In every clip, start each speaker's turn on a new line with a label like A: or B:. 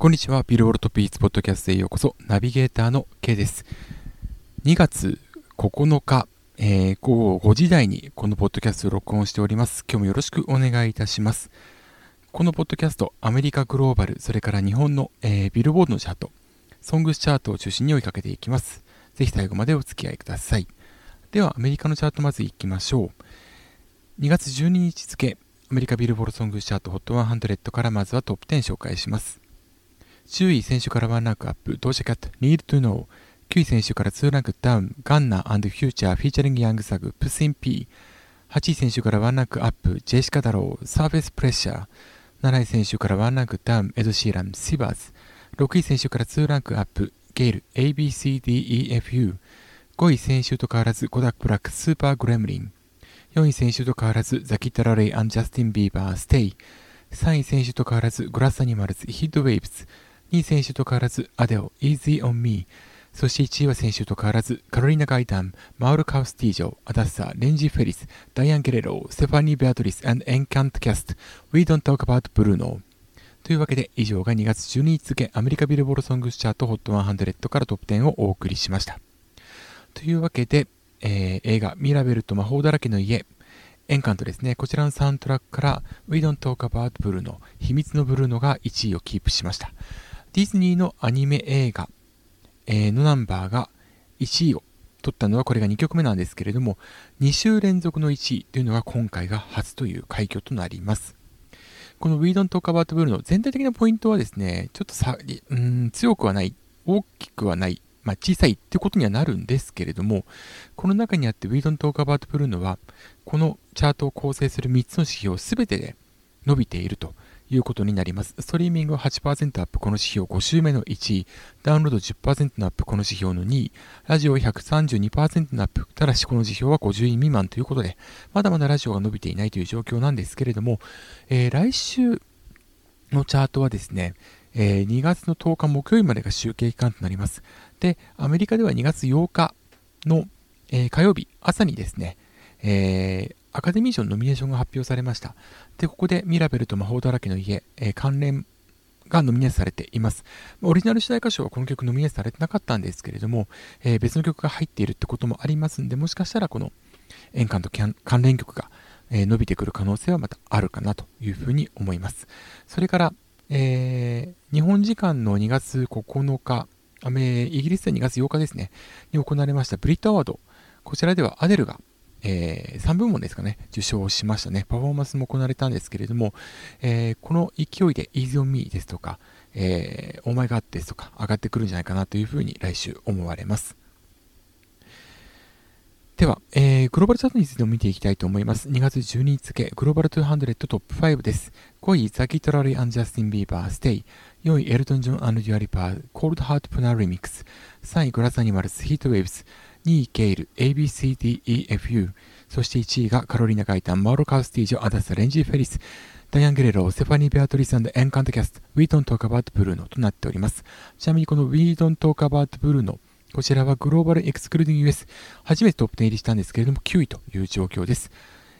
A: こんにちは。ビルボルトピーツポッドキャストへようこそ。ナビゲーターの K です。2月9日、えー、午後5時台にこのポッドキャストを録音しております。今日もよろしくお願いいたします。このポッドキャスト、アメリカグローバル、それから日本の、えー、ビルボードのチャート、ソングスチャートを中心に追いかけていきます。ぜひ最後までお付き合いください。では、アメリカのチャートまず行きましょう。2月12日付、アメリカビルボードソングスチャート HOT100 からまずはトップ10紹介します。10位先週からワンランクアップ、ドージャ・キャット、Need to Know。9位先週から2ランクダウン、ガンナ・フューチャー、 featuring ヤング・サグ、 Pushin P。8位先週からワンランクアップ、ジェシカダロー、サーフェスプレッシャー。7位先週からワンランクダウン、エド・シーラン、 Shivers。6位先週から2ランクアップ、ゲイル、ABCDEFU。5位先週と変わらず、コダック・ブラック、 Super Gremlin。4位先週と変わらず、ザ・キッド・ラロイ and ジャスティン・ビーバー、 Stay。3位先週と変わらず、グラス・アニマルズ、 Heat Waves。2位先週と変わらず、アデル、Easy on Me。そして1位は先週と変わらず、カロリーナ・ガイタン、マウロ・カスティージョ、アダッサ、レンジー・フェリス、ダイアン・ゲレロ、ステファニー・ベアトリス、エンカント・キャスト、We Don't Talk About Bruno。というわけで、以上が2月12日付、アメリカビルボードソングスチャート HOT100 からトップ10をお送りしました。というわけで、えー、映画、ミラベルと魔法だらけの家、エンカントですね。こちらのサウンドトラックから We Don't Talk About Bruno、秘密のブルーノが1位をキープしました。ディズニーのアニメ映画、え、のナンバーが1位を取ったのはこれが2曲目なんですけれども、2週連続の1位というのが今回が初という快挙となります。この We Don't Talk About Blue の全体的なポイントはですね、ちょっとさ、うん強くはない、大きくはない、まあ、小さいってことにはなるんですけれども、この中にあって We Don't Talk About Blue のは、このチャートを構成する3つの指標すべてで伸びているということになります。ストリーミングは8%アップ、この指標5週目の1位、ダウンロード10%のアップ、この指標の2位、ラジオ132%のアップ、ただしこの指標は50位未満ということで、まだまだラジオが伸びていないという状況なんですけれども、えー、来週のチャートはですね、えー、2月の10日木曜日までが集計期間となります。で、アメリカでは2月8日の、えー、火曜日朝にですね、えー、アカデミー賞のノミネーションが発表されました。で、ここでミラベルと魔法だらけの家、えー、関連がノミネートされています。オリジナル主題歌唱はこの曲ノミネートされてなかったんですけれども、えー、別の曲が入っているってこともありますんで、もしかしたらこの演歌と関連曲が、伸びてくる可能性はまたあるかなというふうに思います。それから、えー、日本時間の2月9日、イギリスで2月8日ですね、に行われましたブリットアワード。こちらではアデルがえー、3部門ですかね、受賞しましたね。パフォーマンスも行われたんですけれども、えー、この勢いで Easy on Me ですとか、えー、Oh My God ですとか上がってくるんじゃないかなというふうに来週思われます。では、えー、グローバルチャートについても見ていきたいと思います。2月12日付、グローバル200トップ5です。5位、ザ・キッド・ラロイ、ジャスティン・ビーバー、 Stay。4位、エルトン・ジョン and デュア・リパ、Cold Heart PNAU Remix。3位、グラス・アニマルス、ヒート・ウェーブス。2位、ゲイル、ABCDEFU。そして1位がカロリーナ・ガイタン、マウロ・カスティージョ、アダッサ・レンジー・フェリス。ダイアン・ゲレロ、ステファニー・ベアトリスエンカントキャスト、 We Don't Talk About Bruno となっております。ちなみにこの We Don't Talk About Bruno、こちらはグローバルエクスクルーディング US、初めてトップ10入りしたんですけれども、9位という状況です。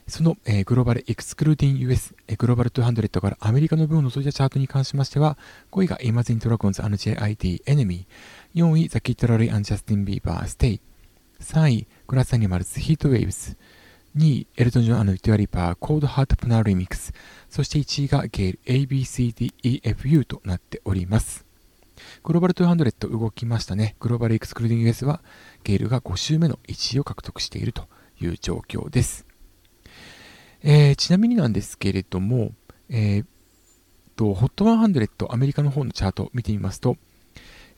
A: その、えー、グローバルエクスクルーディング US、えー、グローバル200からアメリカの分を除いたチャートに関しましては、5位がイマジン・ドラゴンズ JID エネミー、4位 The Kid LAROI・ジャスティン・ビーバー、 Stay、3位 Glass Animals・Heat Waves、2位エルトン・ジョン・アンド・デュア・リパ、Cold Heart Pnau Remix、そして1位がゲール ABCDEFU となっております。グローバル200動きましたね。グローバルエクスクルーディング US はゲールが5週目の1位を獲得しているという状況です。えー、ちなみになんですけれども、えー、と、HOT100 アメリカの方のチャートを見てみますと、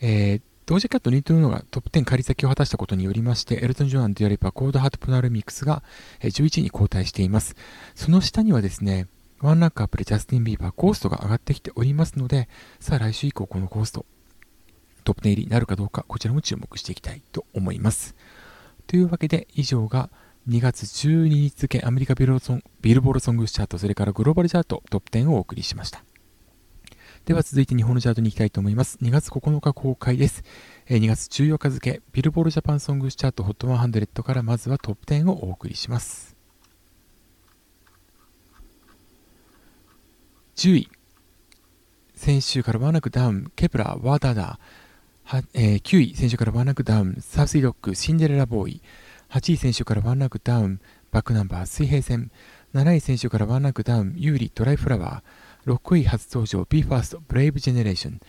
A: えー、同時キャットニートルノがトップ10仮先を果たしたことによりまして、エルトン・ジョアン・デュアリパ、コード・ハート・プナル・ミックスが11位に後退しています。その下にはですね、ワンランクアップでジャスティン・ビーバー、コーストが上がってきておりますので、さあ来週以降このコースト、トップ10入りになるかどうか、こちらも注目していきたいと思います。というわけで、以上が2月12日付アメリカビルボールソングチャート、それからグローバルチャートトップ10をお送りしました。では続いて日本のチャートに行きたいと思います。2月9日公開です。2月14日付、ビルボールジャパンソングスチャート HOT100 からまずはトップ10をお送りします。10位、先週からワンランクダウン、 Kep1er、WA DA DA。ー、えー、9位、先週からワンランクダウン、 Saucy Dog、シンデレラボーイ、8位、先週からワンランクダウン、バックナンバー、水平線、7位、先週からワンランクダウン、優里、ドライフラワー、6位、初登場、BE:FIRST、 Brave Generation、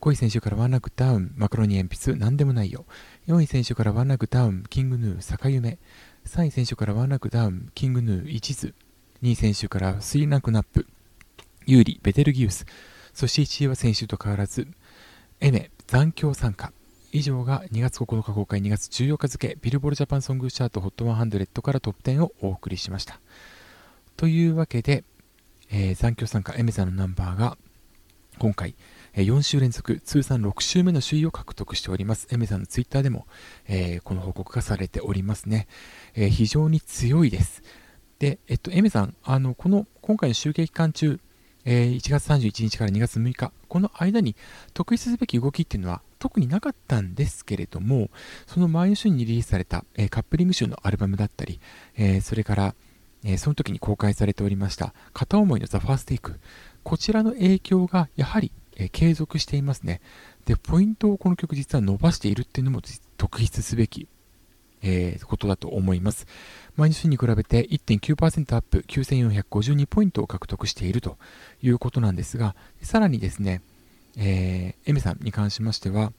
A: 5位、先週からワンランクダウン、マカロニえんぴつ、なんでもないよ、4位、先週からワンランクダウン、 King Gnu、逆夢、3位、先週からワンランクダウン、 King Gnu、一途、2位、先週から3ランクナップ、有利、ベテルギウス、そして1位は先週と変わらず、エメ、残響参加。以上が2月9日公開2月14日付ビルボールジャパンソングチャート HOT100 からトップ10をお送りしました。というわけで、えー、残響参加エメさんのナンバーが今回、えー、4週連続通算6週目の首位を獲得しております。エメさんのツイッターでも、えー、この報告がされておりますね。え非常に強いです。で、えっと、エメさん、あの、この今回の集計期間中、えー、1月31日から2月6日、この間に特筆すべき動きっていうのは特になかったんですけれども、その前の週にリリースされた、えー、カップリング集のアルバムだったり、えー、それから、えその時に公開されておりました片思いのザ・ファーステイク、こちらの影響がやはり、え継続していますね。で、ポイントをこの曲実は伸ばしているっていうのも特筆すべき、えことだと思います。毎日に比べて1.9%アップ、9452ポイントを獲得しているということなんですが、さらにですね、えー、エメさんに関しましては、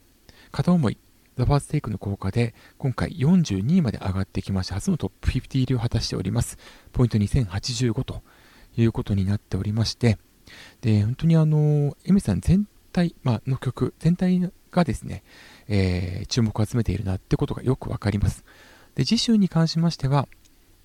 A: 片思い、ザ・ファーステイクの効果で、今回42位まで上がってきまして、初のトップ50入りを果たしております。ポイント2085ということになっておりまして、で、本当にあの、エメさん全体、まあ、の曲、全体がですね、えー、注目を集めているなってことがよくわかります。で、次週に関しましては、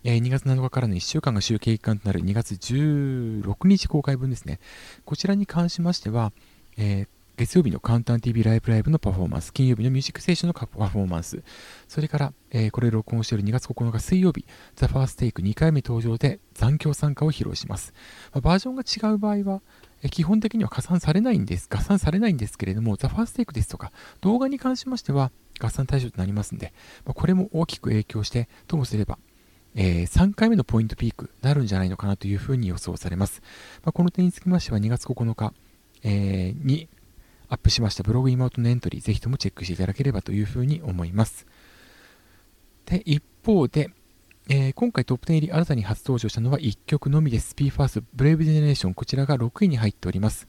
A: え2月7日からの1週間が集計期間となる2月16日公開分ですね。こちらに関しましては、えー、月曜日のカウンター TV ライブライブのパフォーマンス、金曜日のミュージックステーションのパフォーマンス、それから、えー、これ録音している2月9日水曜日、ザ・ファーステイク2回目登場で残響参加を披露します。まあ、バージョンが違う場合は、え基本的には加算されないんです、合算されないんですけれども、ザ・ファーステイクですとか、動画に関しましては合算対象となりますので、まあ、これも大きく影響して、ともすれば、えー、3回目のポイントピークになるんじゃないのかなというふうに予想されます。まあ、この点につきましては2月9日、えー、にアップしましたブログ妹のエントリー、ぜひともチェックしていただければというふうに思います。で、一方で、えー、今回トップ10入り新たに初登場したのは1曲のみです。BE:FIRST Brave Generation こちらが6位に入っております。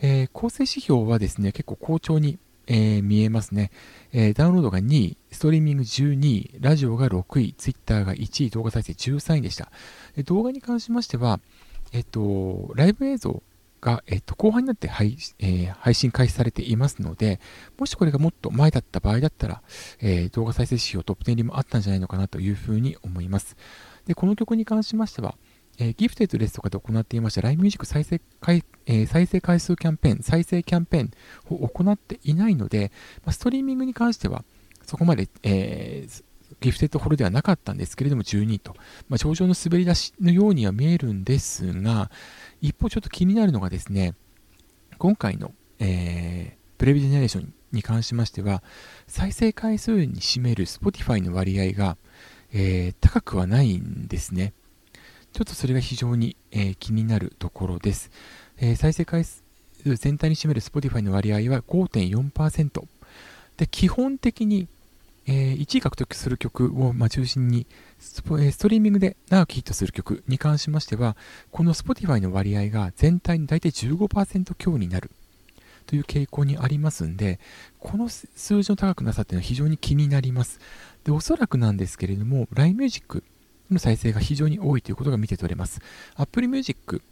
A: えー、構成指標はですね、結構好調にえー、見えますね、えー、ダウンロードが2位、ストリーミング12位、ラジオが6位、ツイッターが1位、動画再生13位でした。動画に関しましては、えっと、ライブ映像が、えっと、後半になって配,、えー、配信開始されていますので、もしこれがもっと前だった場合だったら、えー、動画再生指標トップ10入りもあったんじゃないのかなというふうに思います。で、この曲に関しましては、えー、ギフテッドですとかで行っていました LINE ミュージック再生回、えー、再生回数キャンペーン、再生キャンペーンを行っていないので、まあ、ストリーミングに関してはそこまで、えー、ギフテッドホールではなかったんですけれども12位と、まあ、上の滑り出しのようには見えるんですが、一方ちょっと気になるのがですね、今回の、えー、プレビジェネレーションに関しましては、再生回数に占める Spotify の割合が、えー、高くはないんですね。ちょっとそれが非常に、えー、気になるところです。え、再生回数全体に占める Spotify の割合は5.4%。で、基本的に、えー、1位獲得する曲を、ま、中心にスポ、えー、ストリーミングで長くヒットする曲に関しましては、この Spotify の割合が全体の大体15%強になるという傾向にありますんで、この数字の高くなさっていうのは非常に気になります。で、おそらくなんですけれども、LINE Music の再生が非常に多いということが見て取れます。Apple Music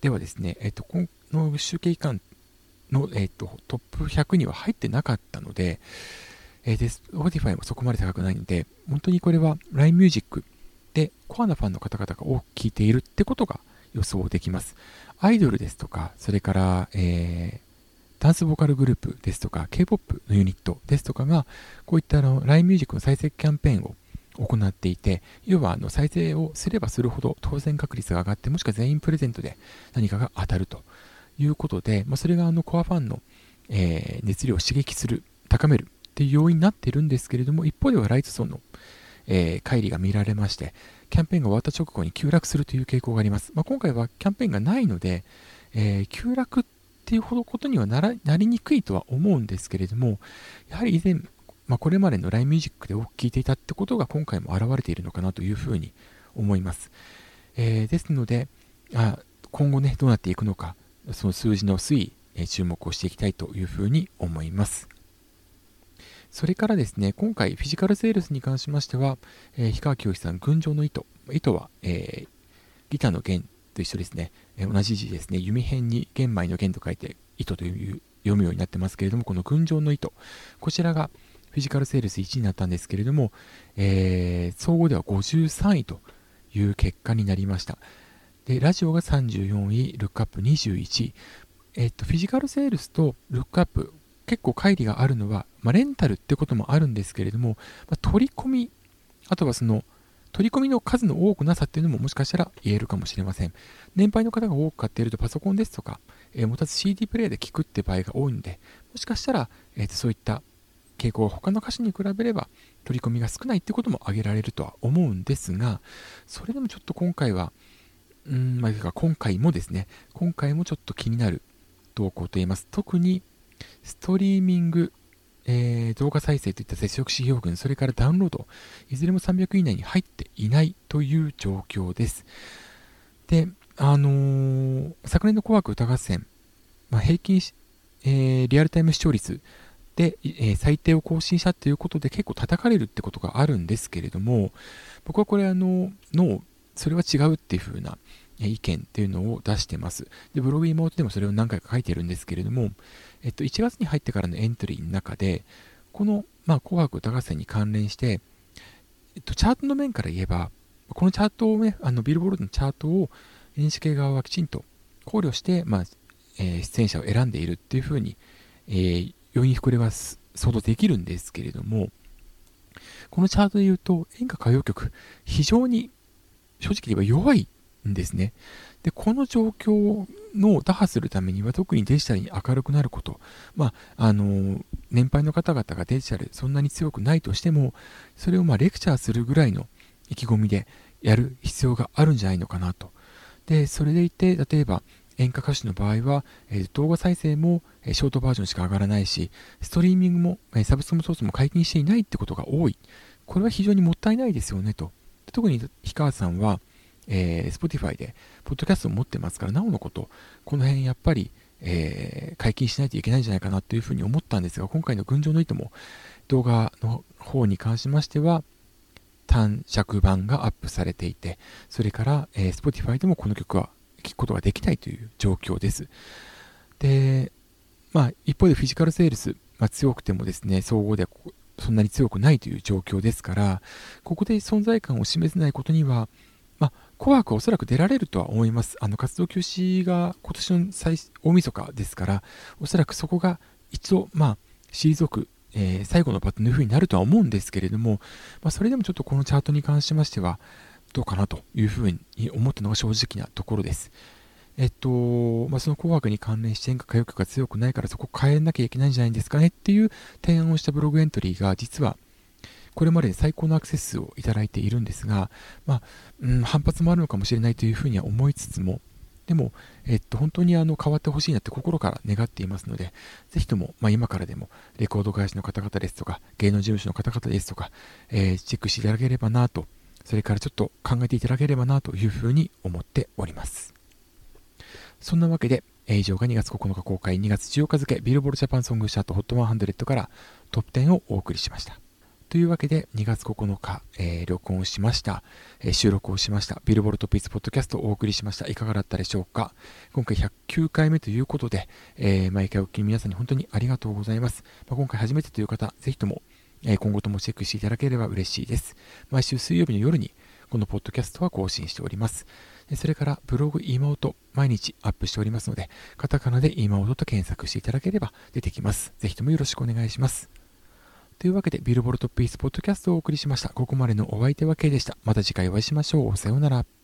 A: ではですね、えっと、この集計期間の、えっと、トップ100には入ってなかったので、えー、で、Spotify もそこまで高くないので、本当にこれは LINE Music でコアなファンの方々が多く聴いているってことが予想できます。アイドルですとか、それから、えー、ダンスボーカルグループですとか、K-POP のユニットですとかが、こういったあの LINE Music の再生キャンペーンを行っていて、要はあの再生をすればするほど当選確率が上がって、もしくは全員プレゼントで何かが当たるということで、まあ、それがあのコアファンの、えー、熱量を刺激する、高めるっていう要因になっているんですけれども、一方ではライト層の、えー、乖離が見られまして、キャンペーンが終わった直後に急落するという傾向があります。まあ、今回はキャンペーンがないので、えー、急落っていうほどことにはなりにくいとは思うんですけれども、やはり以前、まあ、これまでの LINE ミュージックで多く聴いていたってことが今回も現れているのかなというふうに思います。えー、ですのであ、今後ね、どうなっていくのか、その数字の推移、え、注目をしていきたいというふうに思います。それからですね、今回フィジカルセールスに関しましては、えー、氷川きよしさん、群青の糸。糸は、えー、ギターの弦と一緒ですね、えー、同じ字ですね、弓辺に玄米の弦と書いて糸という読むようになってますけれども、この群青の糸、こちらがフィジカルセールス1位になったんですけれども、えー、総合では53位という結果になりました。で、ラジオが34位、ルックアップ21位。えっと、フィジカルセールスとルックアップ、結構乖離があるのは、まあ、レンタルってこともあるんですけれども、まあ、取り込み、あとはその、取り込みの数の多くなさっていうのももしかしたら言えるかもしれません。年配の方が多く買っているとパソコンですとか、えー、持たず CD プレイで聞くって場合が多いので、もしかしたら、えー、そういった傾向は他の歌手に比べれば取り込みが少ないってことも挙げられるとは思うんですが、それでもちょっと今回は、うん、まあ、今回もですね、今回もちょっと気になる動向と言います。特に、ストリーミング、えー、動画再生といった接触指標群、それからダウンロード、いずれも300以内に入っていないという状況です。で、あのー、昨年の紅白歌合戦、まあ、平均、えー、リアルタイム視聴率で、えー、最低を更新したということで結構叩かれるってことがあるんですけれども、僕はこれあの、の、それは違うっていう風な意見っていうのを出してます。で、ブログ妹でもそれを何回か書いてるんですけれども、えっと、1月に入ってからのエントリーの中で、この、まあ、紅白歌合戦に関連して、えっと、チャートの面から言えば、このチャートをね、あの、ビルボールドのチャートを NHK 側はきちんと考慮して、まあ、えー、出演者を選んでいるっていうふうに、えー、要因膨れは想像できるんですけれども、このチャートで言うと、演歌歌謡曲、非常に正直言えば弱いんですね。で、この状況の打破するためには、特にデジタルに明るくなること、まあ、あの、年配の方々がデジタルそんなに強くないとしても、それをまレクチャーするぐらいの意気込みでやる必要があるんじゃないのかなと。で、それでいて、例えば、演歌歌手の場合は、えー、動画再生も、えー、ショートバージョンしか上がらないし、ストリーミングも、えー、サブスクソースも解禁していないってことが多い。これは非常にもったいないですよねと。特に氷川さんは、えー、Spotify で、ポッドキャストを持ってますから、なおのこと、この辺やっぱり、えー、解禁しないといけないんじゃないかなというふうに思ったんですが、今回の群青の糸も動画の方に関しましては、短尺版がアップされていて、それから、えー、Spotify でもこの曲は聴くことができないという状況です。で、まあ、一方でフィジカルセールス、まあ、強くてもですね、総合ではそんなに強くないという状況ですから、ここで存在感を示せないことには、紅白おそらく出られるとは思います。あの活動休止が今年の最大晦日ですから、おそらくそこが一度、まあ、退く、えー、最後のバトンの風になるとは思うんですけれども、まあ、それでもちょっとこのチャートに関しましては、どうかなというふうに思ったのが正直なところです。えっと、まあ、その紅白に関連して演歌歌謡曲が強くないからそこ変えなきゃいけないんじゃないんですかねっていう提案をしたブログエントリーが実はこれまで最高のアクセス数をいただいているんですが、まあ、うん、反発もあるのかもしれないというふうには思いつつも、でも、えっと、本当にあの変わってほしいなって心から願っていますので、ぜひとも、まあ、今からでも、レコード会社の方々ですとか、芸能事務所の方々ですとか、えー、チェックしていただければなと、それからちょっと考えていただければなというふうに思っております。そんなわけで、以上が2月9日公開、2月14日付、ビルボールジャパンソングシャート HOT100 からトップ10をお送りしました。というわけで、2月9日、えー、録音しました、えー、収録をしました、ビルボルトピースポッドキャストをお送りしました。いかがだったでしょうか？今回109回目ということで、えー、毎回お聞き皆さんに本当にありがとうございます。まあ、今回初めてという方、ぜひとも、え今後ともチェックしていただければ嬉しいです。毎週水曜日の夜に、このポッドキャストは更新しております。それからブログ妹毎日アップしておりますので、カタカナで妹と検索していただければ出てきます。ぜひともよろしくお願いします。というわけで、ビルボルトピースポッドキャストをお送りしました。ここまでのお相手は K でした。また次回お会いしましょう。さようなら。